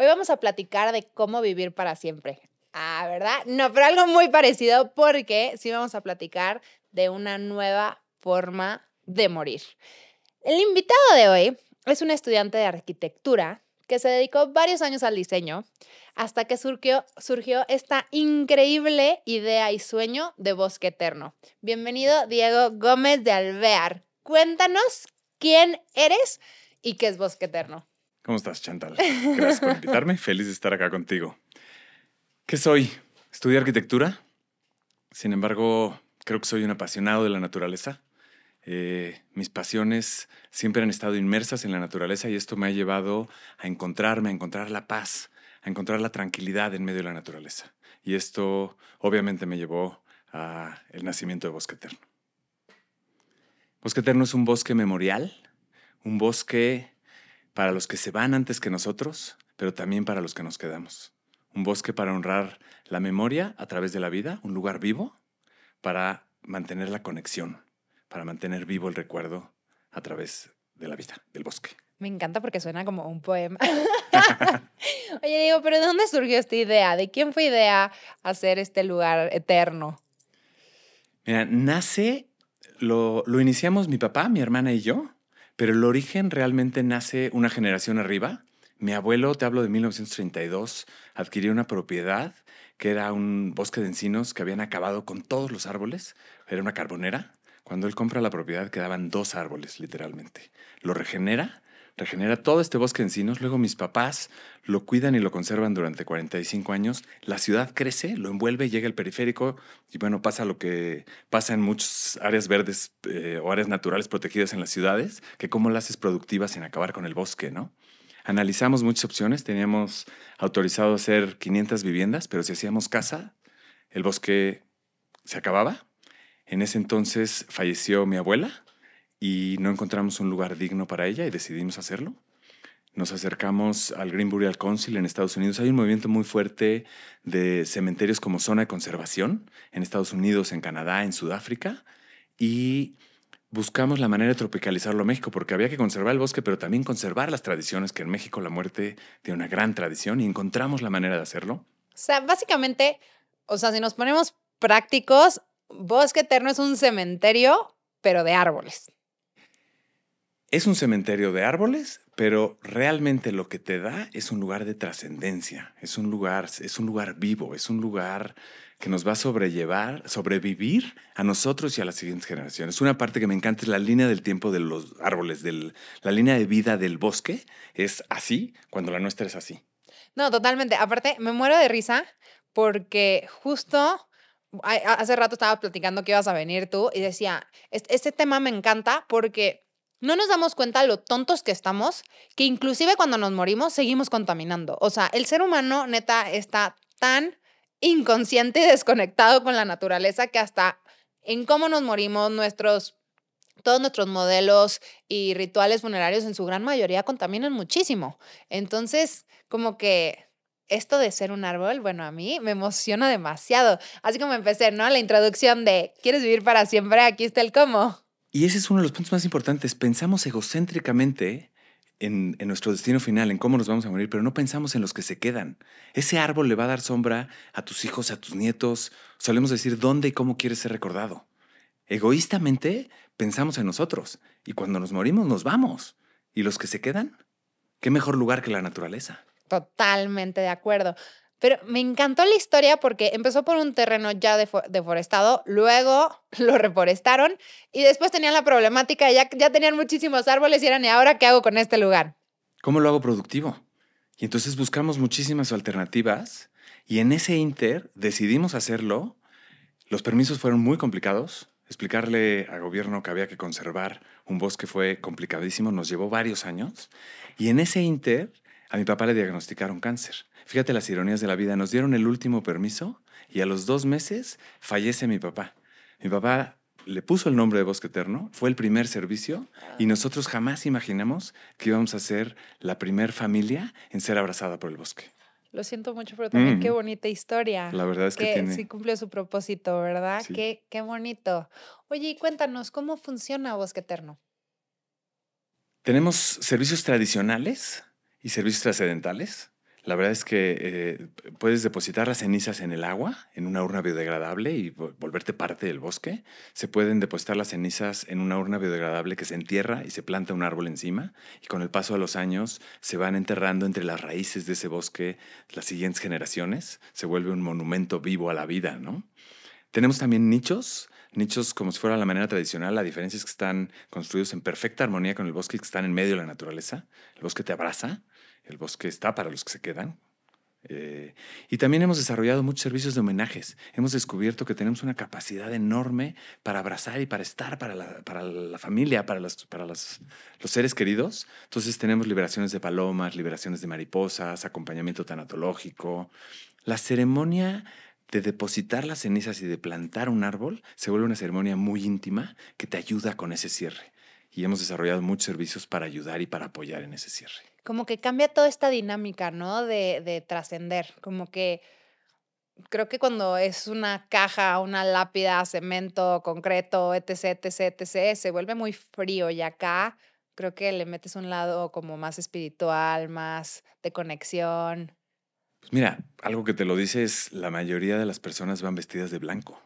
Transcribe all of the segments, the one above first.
Hoy vamos a platicar de cómo vivir para siempre. Ah, ¿verdad? No, pero algo muy parecido porque sí vamos a platicar de una nueva forma de morir. El invitado de hoy es un estudiante de arquitectura que se dedicó varios años al diseño hasta que surgió, surgió esta increíble idea y sueño de Bosque Eterno. Bienvenido, Diego Gómez de Alvear. Cuéntanos quién eres y qué es Bosque Eterno. ¿Cómo estás, Chantal? Gracias por invitarme. Feliz de estar acá contigo. ¿Qué soy? Estudié arquitectura. Sin embargo, creo que soy un apasionado de la naturaleza. Eh, mis pasiones siempre han estado inmersas en la naturaleza y esto me ha llevado a encontrarme, a encontrar la paz, a encontrar la tranquilidad en medio de la naturaleza. Y esto obviamente me llevó a el nacimiento de Bosque Eterno. Bosque Eterno es un bosque memorial, un bosque para los que se van antes que nosotros, pero también para los que nos quedamos. Un bosque para honrar la memoria a través de la vida, un lugar vivo para mantener la conexión, para mantener vivo el recuerdo a través de la vida, del bosque. Me encanta porque suena como un poema. Oye, digo, pero ¿de dónde surgió esta idea? ¿De quién fue idea hacer este lugar eterno? Mira, nace, lo, lo iniciamos mi papá, mi hermana y yo pero el origen realmente nace una generación arriba. Mi abuelo, te hablo de 1932, adquirió una propiedad que era un bosque de encinos que habían acabado con todos los árboles. Era una carbonera. Cuando él compra la propiedad quedaban dos árboles, literalmente. Lo regenera regenera todo este bosque de encinos, luego mis papás lo cuidan y lo conservan durante 45 años, la ciudad crece, lo envuelve, llega el periférico y bueno, pasa lo que pasa en muchas áreas verdes eh, o áreas naturales protegidas en las ciudades, que cómo las haces productivas sin acabar con el bosque, ¿no? Analizamos muchas opciones, teníamos autorizado hacer 500 viviendas, pero si hacíamos casa, el bosque se acababa. En ese entonces falleció mi abuela, y no encontramos un lugar digno para ella y decidimos hacerlo. Nos acercamos al Green Burial Council en Estados Unidos. Hay un movimiento muy fuerte de cementerios como zona de conservación en Estados Unidos, en Canadá, en Sudáfrica. Y buscamos la manera de tropicalizarlo a México, porque había que conservar el bosque, pero también conservar las tradiciones, que en México la muerte tiene una gran tradición y encontramos la manera de hacerlo. O sea, básicamente, o sea, si nos ponemos prácticos, Bosque Eterno es un cementerio, pero de árboles es un cementerio de árboles, pero realmente lo que te da es un lugar de trascendencia, es un lugar, es un lugar vivo, es un lugar que nos va a sobrellevar, sobrevivir a nosotros y a las siguientes generaciones. Una parte que me encanta es la línea del tiempo de los árboles, la línea de vida del bosque es así cuando la nuestra es así. No, totalmente. Aparte, me muero de risa porque justo hace rato estaba platicando que ibas a venir tú y decía, este tema me encanta porque no nos damos cuenta lo tontos que estamos, que inclusive cuando nos morimos seguimos contaminando. O sea, el ser humano neta está tan inconsciente y desconectado con la naturaleza que hasta en cómo nos morimos, nuestros todos nuestros modelos y rituales funerarios en su gran mayoría contaminan muchísimo. Entonces, como que esto de ser un árbol, bueno, a mí me emociona demasiado. Así como empecé, ¿no? La introducción de, ¿quieres vivir para siempre? Aquí está el cómo. Y ese es uno de los puntos más importantes. Pensamos egocéntricamente en, nuestro destino final, en cómo nos vamos a morir, pero no pensamos en los que se quedan. Ese árbol le va a dar sombra a tus hijos, a tus nietos. Solemos decir dónde y cómo quieres ser recordado. Egoístamente pensamos en nosotros y cuando nos morimos nos vamos. ¿Y los que se quedan? ¿Qué mejor lugar que la naturaleza? Totalmente de acuerdo. Pero me encantó la historia porque empezó por un terreno ya deforestado, luego lo reforestaron y después tenían la problemática, ya, ya tenían muchísimos árboles y eran, ¿y ahora qué hago con este lugar? ¿Cómo lo hago productivo? Y entonces buscamos muchísimas alternativas y en ese inter decidimos hacerlo. Los permisos fueron muy complicados. Explicarle al gobierno que había que conservar un bosque fue complicadísimo, nos llevó varios años. Y en ese inter a mi papá le diagnosticaron cáncer. Fíjate las ironías de la vida. Nos dieron el último permiso y a los dos meses fallece mi papá. Mi papá le puso el nombre de Bosque Eterno, fue el primer servicio y nosotros jamás imaginamos que íbamos a ser la primer familia en ser abrazada por el bosque. Lo siento mucho, pero también qué bonita historia. La verdad es que, tiene... sí cumplió su propósito, ¿verdad? Qué, qué bonito. Oye, y cuéntanos, ¿cómo funciona Bosque Eterno? Tenemos servicios tradicionales y servicios trascendentales. La verdad es que eh, puedes depositar las cenizas en el agua, en una urna biodegradable y volverte parte del bosque. Se pueden depositar las cenizas en una urna biodegradable que se entierra y se planta un árbol encima. Y con el paso de los años se van enterrando entre las raíces de ese bosque las siguientes generaciones. Se vuelve un monumento vivo a la vida, ¿no? Tenemos también nichos, nichos como si fuera la manera tradicional. La diferencia es que están construidos en perfecta armonía con el bosque y que están en medio de la naturaleza. El bosque te abraza el bosque está para los que se quedan. Eh, y también hemos desarrollado muchos servicios de homenajes. Hemos descubierto que tenemos una capacidad enorme para abrazar y para estar para la, familia, para, los, seres queridos. Entonces tenemos liberaciones de palomas, liberaciones de mariposas, acompañamiento tanatológico. La ceremonia de depositar las cenizas y de plantar un árbol se vuelve una ceremonia muy íntima que te ayuda con ese cierre. Y hemos desarrollado muchos servicios para ayudar y para apoyar en ese cierre como que cambia toda esta dinámica, ¿no? De, de trascender, como que creo que cuando es una caja, una lápida, cemento, concreto, etc., etc., etc., se vuelve muy frío y acá creo que le metes un lado como más espiritual, más de conexión. Pues mira, algo que te lo dice es la mayoría de las personas van vestidas de blanco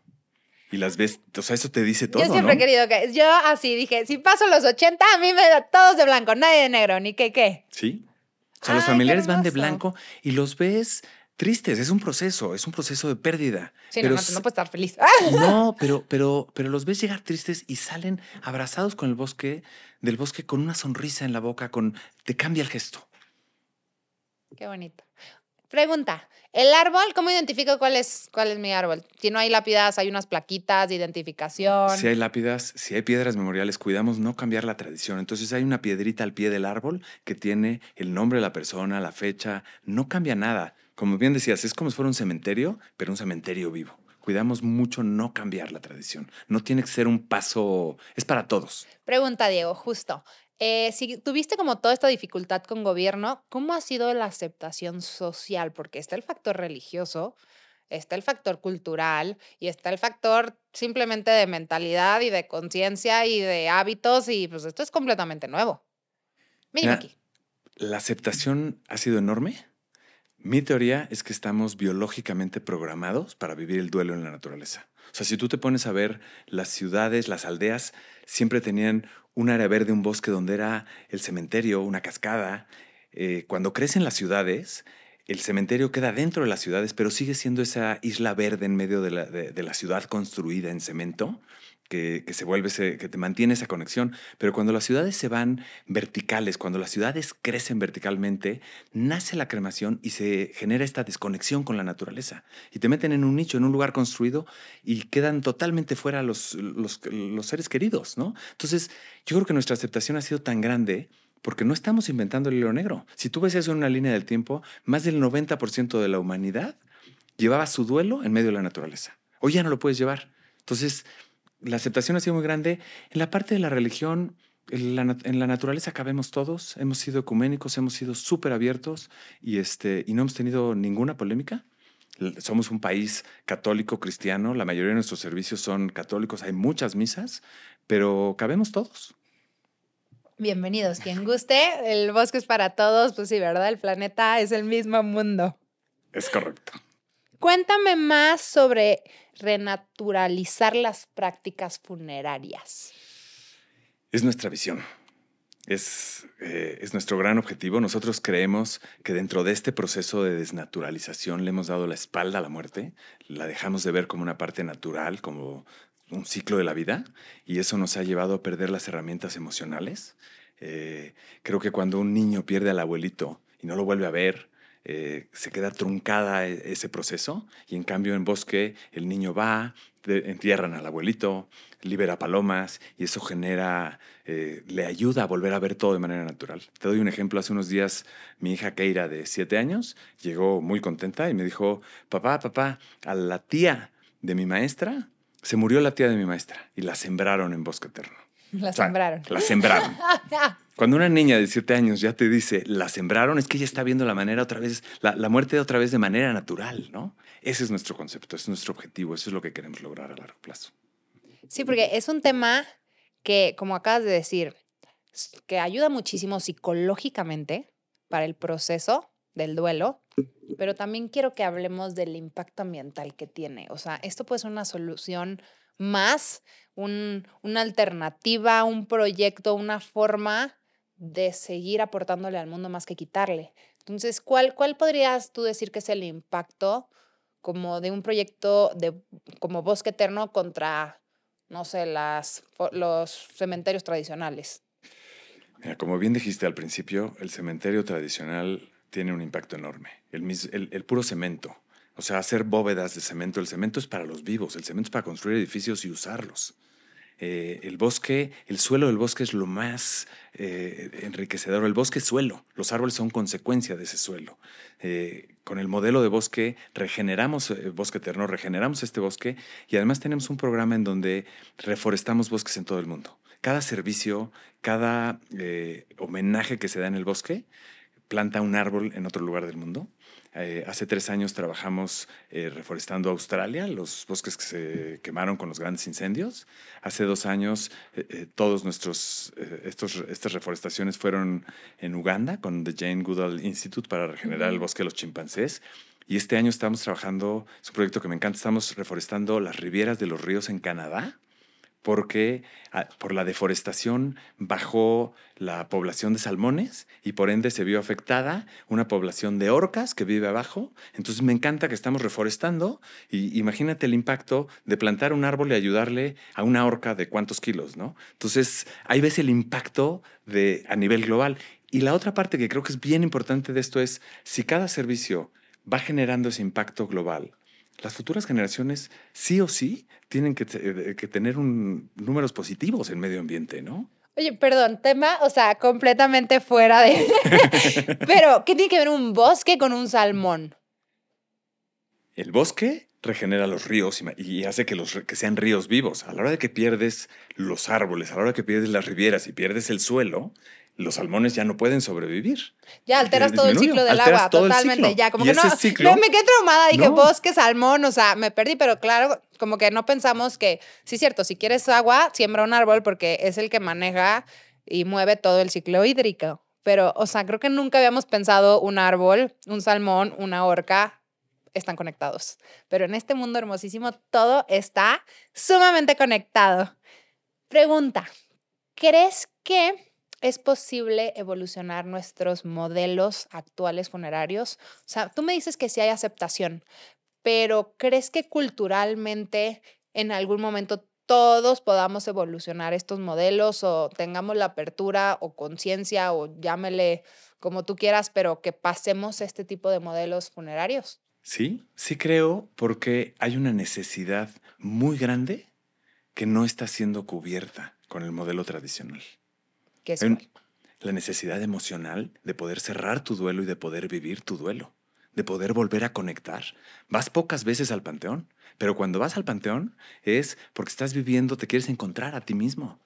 y las ves, o sea, eso te dice todo. Yo siempre he querido que, yo así dije, si paso los 80, a mí me da todos de blanco, nadie de negro, ni qué qué. Sí. O sea, los familiares van de blanco y los ves tristes, es un proceso, es un proceso de pérdida. Sí, pero, no, no, puedes estar feliz. No, pero, pero, pero los ves llegar tristes y salen abrazados con el bosque, del bosque con una sonrisa en la boca, con te cambia el gesto. Qué bonito. Pregunta, ¿el árbol? ¿Cómo identifico cuál es, cuál es mi árbol? Si no hay lápidas, hay unas plaquitas de identificación. Si hay lápidas, si hay piedras memoriales, cuidamos no cambiar la tradición. Entonces hay una piedrita al pie del árbol que tiene el nombre de la persona, la fecha, no cambia nada. Como bien decías, es como si fuera un cementerio, pero un cementerio vivo. Cuidamos mucho no cambiar la tradición. No tiene que ser un paso, es para todos. Pregunta, Diego, justo. Eh, si tuviste como toda esta dificultad con gobierno, ¿cómo ha sido la aceptación social? Porque está el factor religioso, está el factor cultural y está el factor simplemente de mentalidad y de conciencia y de hábitos y pues esto es completamente nuevo. Mira aquí. La aceptación ha sido enorme. Mi teoría es que estamos biológicamente programados para vivir el duelo en la naturaleza. O sea, si tú te pones a ver las ciudades, las aldeas, siempre tenían un área verde, un bosque donde era el cementerio, una cascada. Eh, cuando crecen las ciudades, el cementerio queda dentro de las ciudades, pero sigue siendo esa isla verde en medio de la, de la ciudad construida en cemento que, se vuelve, que te mantiene esa conexión. Pero cuando las ciudades se van verticales, cuando las ciudades crecen verticalmente, nace la cremación y se genera esta desconexión con la naturaleza. Y te meten en un nicho, en un lugar construido y quedan totalmente fuera los, los, los seres queridos, ¿no? Entonces, yo creo que nuestra aceptación ha sido tan grande porque no estamos inventando el hilo negro. Si tú ves eso en una línea del tiempo, más del 90% de la humanidad llevaba su duelo en medio de la naturaleza. Hoy ya no lo puedes llevar. Entonces, la aceptación ha sido muy grande. En la parte de la religión, en la, naturaleza cabemos todos, hemos sido ecuménicos, hemos sido súper abiertos y, este, y no hemos tenido ninguna polémica. Somos un país católico cristiano, la mayoría de nuestros servicios son católicos, hay muchas misas, pero cabemos todos. Bienvenidos, quien guste, el bosque es para todos, pues sí, ¿verdad? El planeta es el mismo mundo. Es correcto. Cuéntame más sobre renaturalizar las prácticas funerarias. Es nuestra visión. Es, eh, es, nuestro gran objetivo. Nosotros creemos que dentro de este proceso de desnaturalización le hemos dado la espalda a la muerte, la dejamos de ver como una parte natural, como un ciclo de la vida, y eso nos ha llevado a perder las herramientas emocionales. Eh, creo que cuando un niño pierde al abuelito y no lo vuelve a ver, eh, se queda truncada e, ese proceso y en cambio en bosque el niño va, entierran al abuelito, libera palomas y eso genera, eh, le ayuda a volver a ver todo de manera natural. Te doy un ejemplo, hace unos días mi hija Keira de siete años llegó muy contenta y me dijo, papá, papá, a la tía de mi maestra, se murió la tía de mi maestra y la sembraron en bosque eterno. La sembraron. La sembraron. Cuando una niña de siete años ya te dice, la sembraron, es que ella está viendo la manera otra vez, la, la muerte otra vez de manera natural, ¿no? Ese es nuestro concepto, ese es nuestro objetivo, eso es lo que queremos lograr a largo plazo. Sí, porque es un tema que, como acabas de decir, que ayuda muchísimo psicológicamente para el proceso del duelo, pero también quiero que hablemos del impacto ambiental que tiene. O sea, esto puede ser una solución más, un, una alternativa, un proyecto, una forma de seguir aportándole al mundo más que quitarle. Entonces, ¿cuál, cuál podrías tú decir que es el impacto como de un proyecto de, como Bosque Eterno contra, no sé, las, los cementerios tradicionales? Como bien dijiste al principio, el cementerio tradicional tiene un impacto enorme. El, el, el, puro cemento, o sea, hacer bóvedas de cemento, el cemento es para los vivos, el cemento es para construir edificios y usarlos. Eh, el bosque, el suelo del bosque es lo más eh, enriquecedor. El bosque es suelo, los árboles son consecuencia de ese suelo. Eh, con el modelo de bosque regeneramos el bosque eterno, regeneramos este bosque y además tenemos un programa en donde reforestamos bosques en todo el mundo. Cada servicio, cada homenaje que se da en el bosque, planta un árbol en otro lugar del mundo eh, hace tres años trabajamos eh, reforestando Australia, los bosques que se quemaron con los grandes incendios. Hace dos años eh, todos nuestros estos, estas reforestaciones fueron en Uganda con The Jane Goodall Institute para regenerar el bosque de los chimpancés. Y este año estamos trabajando, es un proyecto que me encanta, estamos reforestando las rivieras de los ríos en Canadá porque ah, por la deforestación bajó la población de salmones y por ende se vio afectada una población de orcas que vive abajo. Entonces me encanta que estamos reforestando y imagínate el impacto de plantar un árbol y ayudarle a una orca de cuántos kilos, ¿no? Entonces ahí ves el impacto a nivel global. Y la otra parte que creo que es bien importante de esto es si cada servicio va generando ese impacto global, las futuras generaciones sí o sí tienen que, eh, tener un, números positivos en medio ambiente, ¿no? Oye, perdón, tema, o sea, completamente fuera de... Pero, ¿qué tiene que ver un bosque con un salmón? El bosque regenera los ríos y hace que, los, que sean ríos vivos. A la hora de que pierdes los árboles, a la hora de que pierdes las rivieras y pierdes el suelo, los salmones ya no pueden sobrevivir. Ya alteras todo el ciclo del agua, totalmente. Ya, como que no, me quedé traumada, dije bosque, salmón, o sea, me perdí, pero claro, como que no pensamos que, sí, cierto, si quieres agua, siembra un árbol porque es el que maneja y mueve todo el ciclo hídrico. Pero, o sea, creo que nunca habíamos pensado un árbol, un salmón, una orca, están conectados. Pero en este mundo hermosísimo, todo está sumamente conectado. Pregunta, ¿crees que ¿Es posible evolucionar nuestros modelos actuales funerarios? O sea, tú me dices que sí hay aceptación, pero ¿crees que culturalmente en algún momento todos podamos evolucionar estos modelos o tengamos la apertura o conciencia o llámele como tú quieras, pero que pasemos este tipo de modelos funerarios? Sí, sí creo porque hay una necesidad muy grande que no está siendo cubierta con el modelo tradicional es la necesidad emocional de poder cerrar tu duelo y de poder vivir tu duelo, de poder volver a conectar. Vas pocas veces al panteón, pero cuando vas al panteón es porque estás viviendo, te quieres encontrar a ti mismo.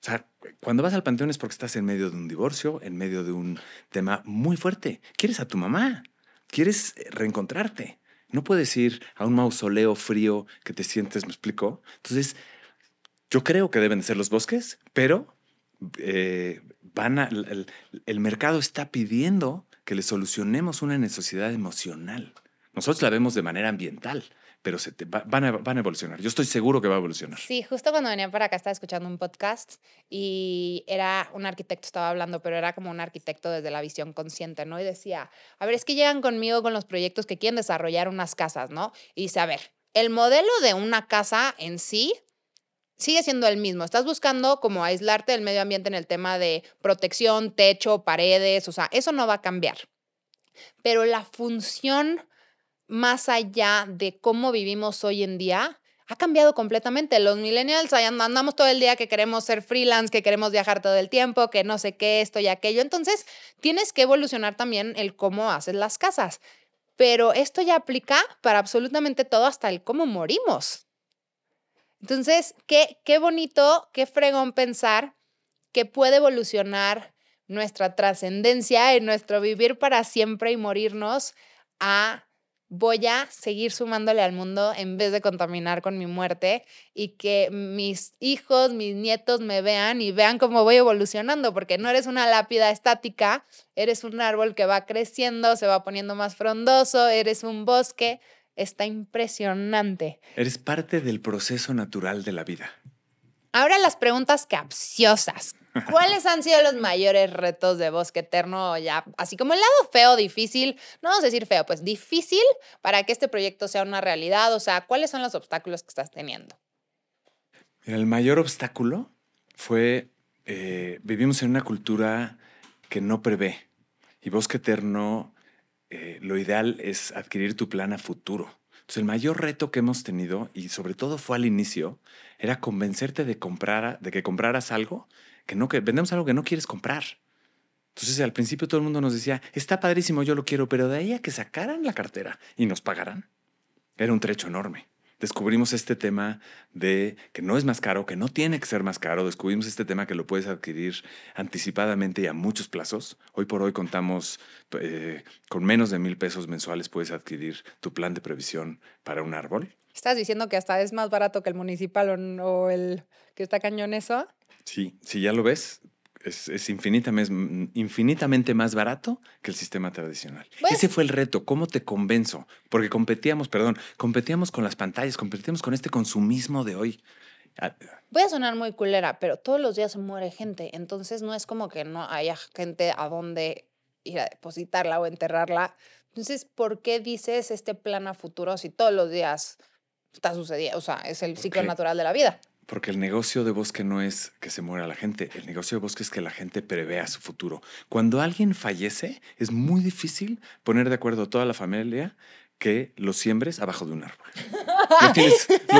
O sea, cuando vas al panteón es porque estás en medio de un divorcio, en medio de un tema muy fuerte. Quieres a tu mamá, quieres reencontrarte. No puedes ir a un mausoleo frío que te sientes, ¿me explico? Entonces, yo creo que deben de ser los bosques, pero eh, van el, mercado está pidiendo que le solucionemos una necesidad emocional. Nosotros la vemos de manera ambiental, pero se van, a, van, a, evolucionar. Yo estoy seguro que va a evolucionar. Sí, justo cuando venía para acá estaba escuchando un podcast y era un arquitecto, estaba hablando, pero era como un arquitecto desde la visión consciente, ¿no? Y decía, a ver, es que llegan conmigo con los proyectos que quieren desarrollar unas casas, ¿no? Y dice, a ver, el modelo de una casa en sí sigue siendo el mismo. Estás buscando como aislarte del medio ambiente en el tema de protección, techo, paredes, o sea, eso no va a cambiar. Pero la función más allá de cómo vivimos hoy en día ha cambiado completamente. Los millennials andamos todo el día que queremos ser freelance, que queremos viajar todo el tiempo, que no sé qué, esto y aquello. Entonces, tienes que evolucionar también el cómo haces las casas. Pero esto ya aplica para absolutamente todo, hasta el cómo morimos. Entonces, qué, qué bonito, qué fregón pensar que puede evolucionar nuestra trascendencia en nuestro vivir para siempre y morirnos a voy a seguir sumándole al mundo en vez de contaminar con mi muerte y que mis hijos, mis nietos me vean y vean cómo voy evolucionando, porque no eres una lápida estática, eres un árbol que va creciendo, se va poniendo más frondoso, eres un bosque, está impresionante. Eres parte del proceso natural de la vida. Ahora las preguntas capciosas. ¿Cuáles han sido los mayores retos de Bosque Eterno ya? Así como el lado feo, difícil, no vamos a decir feo, pues difícil para que este proyecto sea una realidad. O sea, ¿cuáles son los obstáculos que estás teniendo? el mayor obstáculo fue, eh, vivimos en una cultura que no prevé. Y Bosque Eterno, eh, lo ideal es adquirir tu plan a futuro. Entonces, el mayor reto que hemos tenido, y sobre todo fue al inicio, era convencerte de, comprar, de que compraras algo que no, que vendemos algo que no quieres comprar. Entonces al principio todo el mundo nos decía, está padrísimo, yo lo quiero, pero de ahí a que sacaran la cartera y nos pagaran, era un trecho enorme. Descubrimos este tema de que no es más caro, que no tiene que ser más caro. Descubrimos este tema que lo puedes adquirir anticipadamente y a muchos plazos. Hoy por hoy contamos eh, con menos de mil pesos mensuales puedes adquirir tu plan de previsión para un árbol. ¿Estás diciendo que hasta es más barato que el municipal o, o el que está cañón eso? Sí, si ya lo ves, es, infinitamente, infinitamente, más barato que el sistema tradicional. Ese fue el reto, ¿cómo te convenzo? Porque competíamos, perdón, competíamos con las pantallas, competíamos con este consumismo de hoy. Ah, Voy a sonar muy culera, pero todos los días muere gente, entonces no es como que no haya gente a dónde ir a depositarla o enterrarla. Entonces, ¿por qué dices este plan a futuro si todos los días está sucediendo? O sea, es el ciclo natural de la vida. Porque el negocio de bosque no es que se muera la gente, el negocio de bosque es que la gente prevea su futuro. Cuando alguien fallece, es muy difícil poner de acuerdo a toda la familia que lo siembres abajo de un árbol. Lo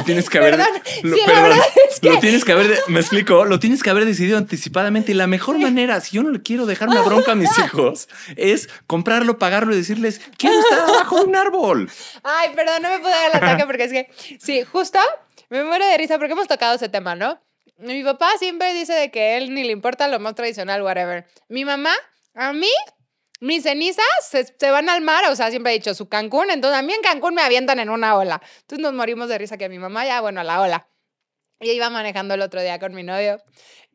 tienes, que haber. Lo, tienes que haber. Me explico. Lo tienes que haber decidido anticipadamente. Y la mejor manera, si yo no le quiero dejar una bronca a mis hijos, es comprarlo, pagarlo y decirles: Quiero estar abajo de un árbol. Ay, perdón, no me puedo dar el ataque porque es que. Sí, justo me muero de risa porque hemos tocado ese tema, ¿no? Mi papá siempre dice de que él ni le importa lo más tradicional, whatever. Mi mamá, a mí, mis cenizas se, van al mar, o sea, siempre he dicho su Cancún, entonces a mí en Cancún me avientan en una ola. Entonces nos morimos de risa que mi mamá ya, bueno, a la ola. Y iba manejando el otro día con mi novio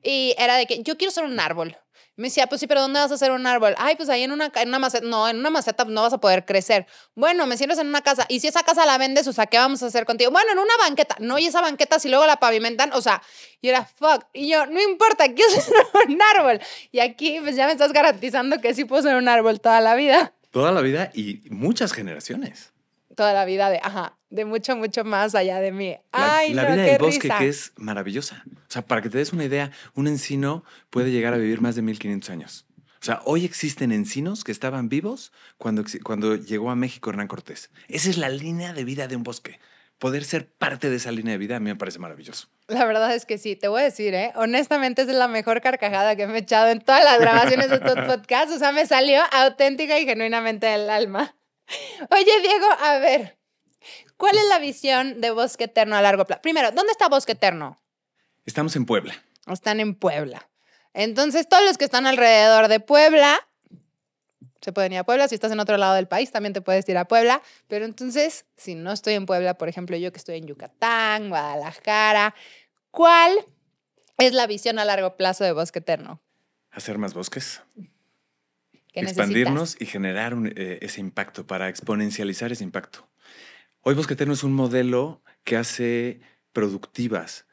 y era de que yo quiero ser un árbol. Me decía, pues sí, pero ¿dónde vas a hacer un árbol? Ay, pues ahí en una, en una maceta. No, en una maceta no vas a poder crecer. Bueno, me sientes en una casa. Y si esa casa la vendes, o sea, ¿qué vamos a hacer contigo? Bueno, en una banqueta. No, y esa banqueta, si luego la pavimentan, o sea, y era fuck. Y yo, no importa, quiero ser un árbol. Y aquí, pues ya me estás garantizando que sí puedo ser un árbol toda la vida. Toda la vida y muchas generaciones toda la vida de, ajá, de mucho, mucho más allá de mí. La, Ay, la vida del bosque que es maravillosa. O sea, para que te des una idea, un encino puede llegar a vivir más de 1500 años. O sea, hoy existen encinos que estaban vivos cuando, cuando llegó a México Hernán Cortés. Esa es la línea de vida de un bosque. Poder ser parte de esa línea de vida a mí me parece maravilloso. La verdad es que sí, te voy a decir, ¿eh? honestamente es la mejor carcajada que me he echado en todas las grabaciones de estos podcasts. O sea, me salió auténtica y genuinamente del alma. Oye, Diego, a ver, ¿cuál es la visión de Bosque Eterno a largo plazo? Primero, ¿dónde está Bosque Eterno? Estamos en Puebla. Están en Puebla. Entonces, todos los que están alrededor de Puebla se pueden ir a Puebla. Si estás en otro lado del país, también te puedes ir a Puebla. Pero entonces, si no estoy en Puebla, por ejemplo, yo que estoy en Yucatán, Guadalajara, ¿cuál es la visión a largo plazo de Bosque Eterno? Hacer más bosques expandirnos y generar eh, ese impacto para exponencializar ese impacto. Hoy Bosqueterno es un modelo que hace productivas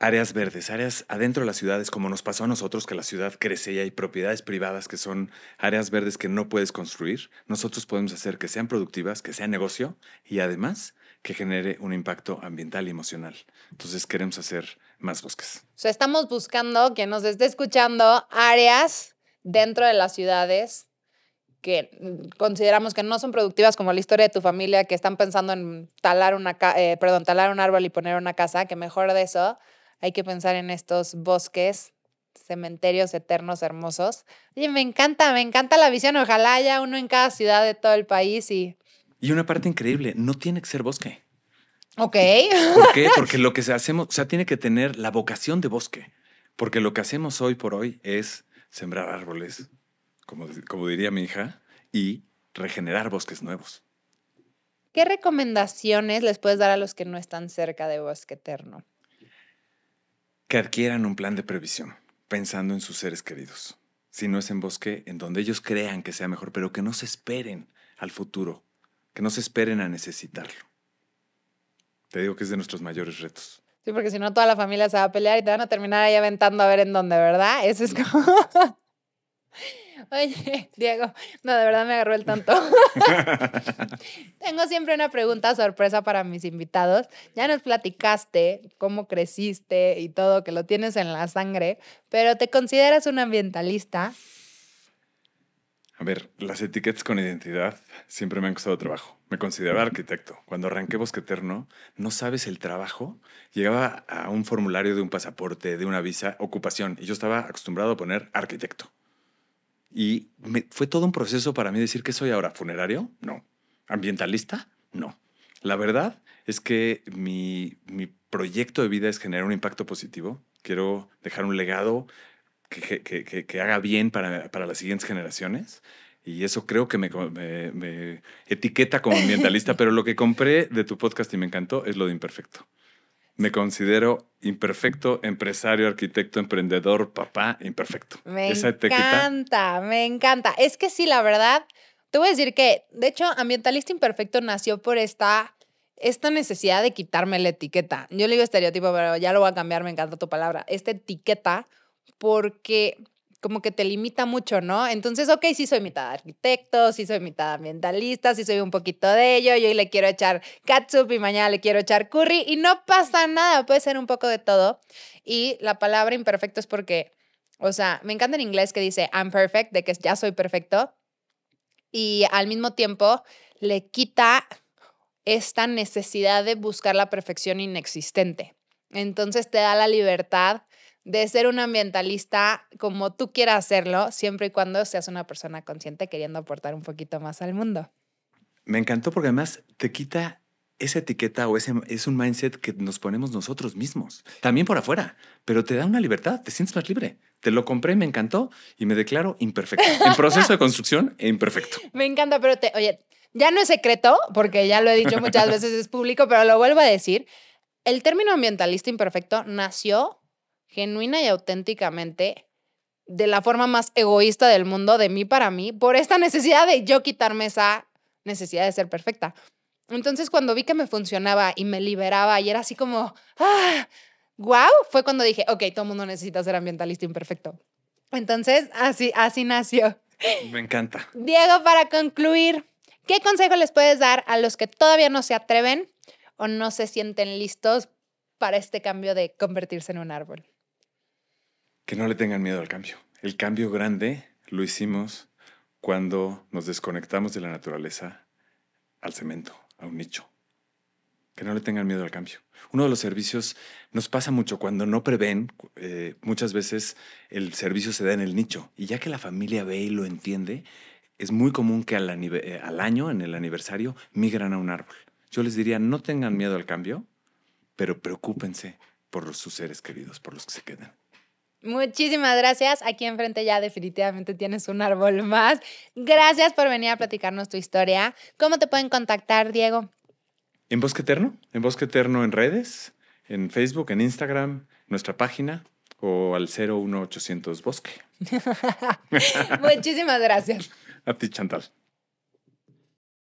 áreas verdes, áreas adentro de las ciudades, como nos pasó a nosotros, que la ciudad crece y hay propiedades privadas que son áreas verdes que no puedes construir. Nosotros podemos hacer que sean productivas, que sean negocio y además que genere un impacto ambiental y emocional. Entonces queremos hacer más bosques. Sea, estamos buscando, que nos esté escuchando, áreas dentro de las ciudades que consideramos que no son productivas como la historia de tu familia, que están pensando en talar, una, eh, perdón, talar un árbol y poner una casa, que mejor de eso hay que pensar en estos bosques, cementerios eternos hermosos. Oye, me encanta, me encanta la visión. Ojalá haya uno en cada ciudad de todo el país y... Y una parte increíble, no tiene que ser bosque. Ok. ¿Por qué? Porque lo que hacemos, o sea, tiene que tener la vocación de bosque. Porque lo que hacemos hoy por hoy es sembrar árboles, como, diría mi hija, y regenerar bosques nuevos. ¿qué recomendaciones les puedes dar a los que no están cerca de Bosque Eterno? Que adquieran un plan de previsión, pensando en sus seres queridos. Si no es en bosque, en donde ellos crean que sea mejor, pero que no se esperen al futuro, que no se esperen a necesitarlo. Te digo que es de nuestros mayores retos. Sí, porque si no toda la familia se va a pelear y te van a terminar ahí aventando a ver en dónde, ¿verdad? Eso es como... Oye, Diego, no, de verdad me agarró el tanto. Tengo siempre una pregunta sorpresa para mis invitados. Ya nos platicaste cómo creciste y todo, que lo tienes en la sangre, pero ¿te consideras un ambientalista? A ver, las etiquetas con identidad siempre me han costado trabajo. Me consideraba arquitecto. Cuando arranqué Bosque Eterno, no sabes el trabajo. Llegaba a un formulario de un pasaporte, de una visa, ocupación, y yo estaba acostumbrado a poner arquitecto. Y fue todo un proceso para mí decir que soy ahora funerario, no. Ambientalista, no. La verdad es que mi, mi proyecto de vida es generar un impacto positivo. Quiero dejar un legado que, que, que, que haga bien para, para, las siguientes generaciones. Y eso creo que me, me, me etiqueta como ambientalista, pero lo que compré de tu podcast y me encantó es lo de imperfecto. Me considero imperfecto, empresario, arquitecto, emprendedor, papá, imperfecto. Me encanta, me encanta. Es que sí, la verdad, te voy a decir que, de hecho, ambientalista imperfecto nació por esta, esta necesidad de quitarme la etiqueta. Yo le digo estereotipo, pero ya lo voy a cambiar, me encanta tu palabra. Esta etiqueta, porque como que te limita mucho, ¿no? Entonces, ok, sí soy mitad arquitecto, sí soy mitad ambientalista, sí soy un poquito de ello, yo hoy le quiero echar catsup y mañana le quiero echar curry y no pasa nada, puede ser un poco de todo. Y la palabra imperfecto es porque, o sea, me encanta en inglés que dice I'm perfect, de que ya soy perfecto, y al mismo tiempo le quita esta necesidad de buscar la perfección inexistente. Entonces te da la libertad de ser un ambientalista como tú quieras hacerlo, siempre y cuando seas una persona consciente queriendo aportar un poquito más al mundo. Me encantó porque además te quita esa etiqueta o ese es un mindset que nos ponemos nosotros mismos, también por afuera, pero te da una libertad, te sientes más libre. Te lo compré, me encantó y me declaro imperfecto. En proceso de construcción e imperfecto. Me encanta, pero te, oye, ya no es secreto, porque ya lo he dicho muchas veces, es público, pero lo vuelvo a decir. El término ambientalista imperfecto nació genuina y auténticamente de la forma más egoísta del mundo, de mí para mí, por esta necesidad de yo quitarme esa necesidad de ser perfecta. Entonces, cuando vi que me funcionaba y me liberaba y era así como, ¡ah! ¡Wow! Fue cuando dije, ok, todo el mundo necesita ser ambientalista imperfecto. Entonces, así, así nació. Me encanta. Diego, para concluir, ¿qué consejo les puedes dar a los que todavía no se atreven o no se sienten listos para este cambio de convertirse en un árbol? Que no le tengan miedo al cambio. El cambio grande lo hicimos cuando nos desconectamos de la naturaleza al cemento, a un nicho. Que no le tengan miedo al cambio. Uno de los servicios nos pasa mucho cuando no prevén, eh, muchas veces el servicio se da en el nicho y ya que la familia ve y lo entiende, es muy común que al, eh, al año, en el aniversario, migran a un árbol. Yo les diría, no tengan miedo al cambio, pero preocúpense por sus seres queridos, por los que se quedan. Muchísimas gracias. Aquí enfrente ya definitivamente tienes un árbol más. Gracias por venir a platicarnos tu historia. ¿Cómo te pueden contactar, Diego? En Bosque Eterno, en Bosque Eterno en redes, en Facebook, en Instagram, nuestra página o al 01800 Bosque. Muchísimas gracias. A ti, Chantal.